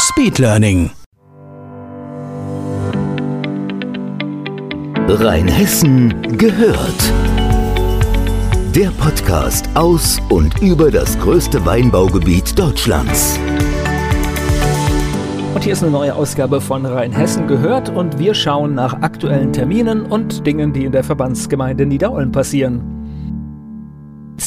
Speedlearning. Rheinhessen gehört. Der Podcast aus und über das größte Weinbaugebiet Deutschlands. Und hier ist eine neue Ausgabe von Rheinhessen gehört und wir schauen nach aktuellen Terminen und Dingen, die in der Verbandsgemeinde Niederolm passieren.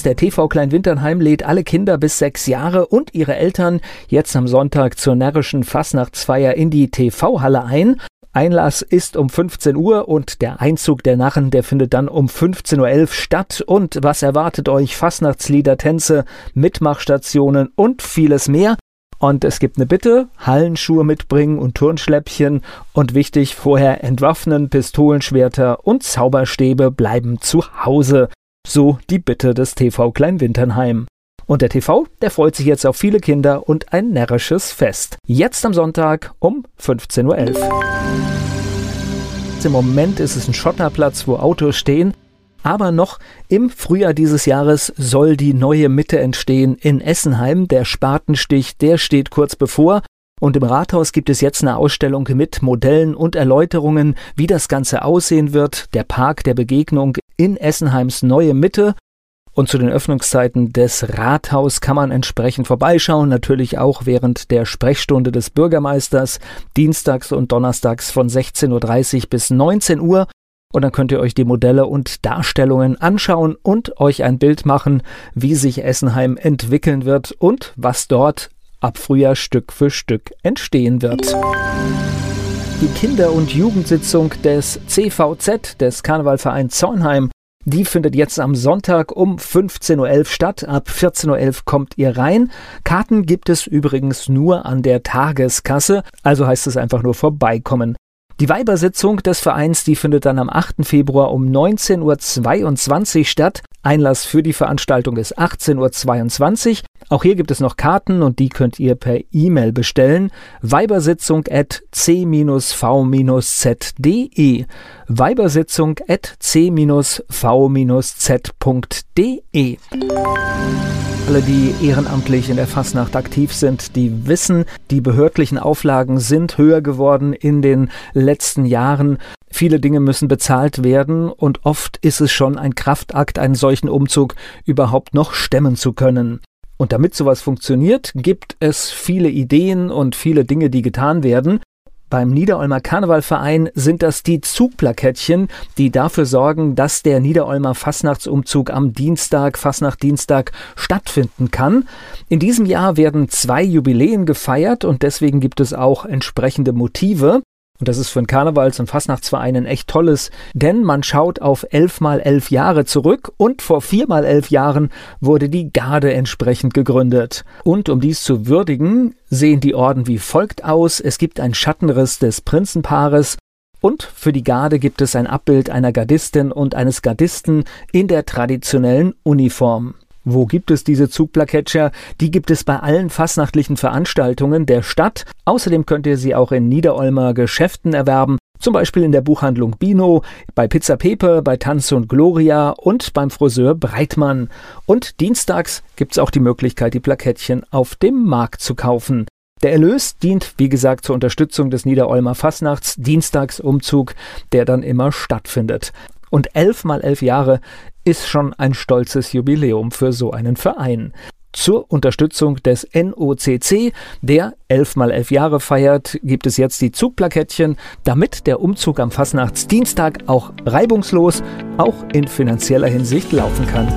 Der TV Kleinwinternheim lädt alle Kinder bis sechs Jahre und ihre Eltern jetzt am Sonntag zur närrischen Fastnachtsfeier in die TV-Halle ein. Einlass ist um 15 Uhr und der Einzug der Narren, der findet dann um 15.11 Uhr statt. Und was erwartet euch? Fastnachtslieder, Tänze, Mitmachstationen und vieles mehr. Und es gibt eine Bitte, Hallenschuhe mitbringen und Turnschläppchen. Und wichtig, vorher entwaffnen, Pistolenschwerter und Zauberstäbe bleiben zu Hause. So die Bitte des TV Kleinwinternheim. Und der TV, der freut sich jetzt auf viele Kinder und ein närrisches Fest. Jetzt am Sonntag um 15.11 Uhr. Im Moment ist es ein Schotterplatz, wo Autos stehen. Aber noch im Frühjahr dieses Jahres soll die neue Mitte entstehen in Essenheim. Der Spatenstich, der steht kurz bevor. Und im Rathaus gibt es jetzt eine Ausstellung mit Modellen und Erläuterungen, wie das Ganze aussehen wird. Der Park der Begegnung in Essenheims neue Mitte. Und zu den Öffnungszeiten des Rathaus kann man entsprechend vorbeischauen, natürlich auch während der Sprechstunde des Bürgermeisters, dienstags und donnerstags von 16.30 Uhr bis 19 Uhr. Und dann könnt ihr euch die Modelle und Darstellungen anschauen und euch ein Bild machen, wie sich Essenheim entwickeln wird und was dort ab Frühjahr Stück für Stück entstehen wird. Die Kinder- und Jugendsitzung des CVZ, des Karnevalvereins Zornheim, die findet jetzt am Sonntag um 15.11 Uhr statt. Ab 14.11 Uhr kommt ihr rein. Karten gibt es übrigens nur an der Tageskasse, also heißt es einfach nur vorbeikommen. Die Weibersitzung des Vereins, die findet dann am 8. Februar um 19.22 Uhr statt. Einlass für die Veranstaltung ist 18.22 Uhr. Auch hier gibt es noch Karten und die könnt ihr per E-Mail bestellen. Weibersitzung at c-v-z.de Weibersitzung at c-v-z.de alle, die ehrenamtlich in der Fasnacht aktiv sind, die wissen, die behördlichen Auflagen sind höher geworden in den letzten Jahren. Viele Dinge müssen bezahlt werden und oft ist es schon ein Kraftakt, einen solchen Umzug überhaupt noch stemmen zu können. Und damit sowas funktioniert, gibt es viele Ideen und viele Dinge, die getan werden. Beim Niederolmer Karnevalverein sind das die Zugplakettchen, die dafür sorgen, dass der Niederolmer Fastnachtsumzug am Dienstag, Fastnachtdienstag stattfinden kann. In diesem Jahr werden zwei Jubiläen gefeiert und deswegen gibt es auch entsprechende Motive. Und das ist für einen Karnevals- und Fastnachtsverein ein echt tolles, denn man schaut auf elf mal elf Jahre zurück und vor vier mal elf Jahren wurde die Garde entsprechend gegründet. Und um dies zu würdigen, sehen die Orden wie folgt aus. Es gibt einen Schattenriss des Prinzenpaares und für die Garde gibt es ein Abbild einer Gardistin und eines Gardisten in der traditionellen Uniform. Wo gibt es diese Zugplaketscher? Die gibt es bei allen fastnachtlichen Veranstaltungen der Stadt. Außerdem könnt ihr sie auch in Niederolmer Geschäften erwerben, zum Beispiel in der Buchhandlung Bino, bei Pizza Pepe, bei Tanz und Gloria und beim Friseur Breitmann. Und dienstags gibt's auch die Möglichkeit, die Plakettchen auf dem Markt zu kaufen. Der Erlös dient, wie gesagt, zur Unterstützung des Niederolmer Fastnachts Dienstagsumzug, der dann immer stattfindet. Und elf mal elf Jahre ist schon ein stolzes Jubiläum für so einen Verein. Zur Unterstützung des NOCC, der elf mal elf Jahre feiert, gibt es jetzt die Zugplakettchen, damit der Umzug am Fastnachtsdienstag auch reibungslos, auch in finanzieller Hinsicht laufen kann.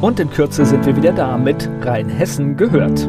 Und in Kürze sind wir wieder da mit Rheinhessen gehört.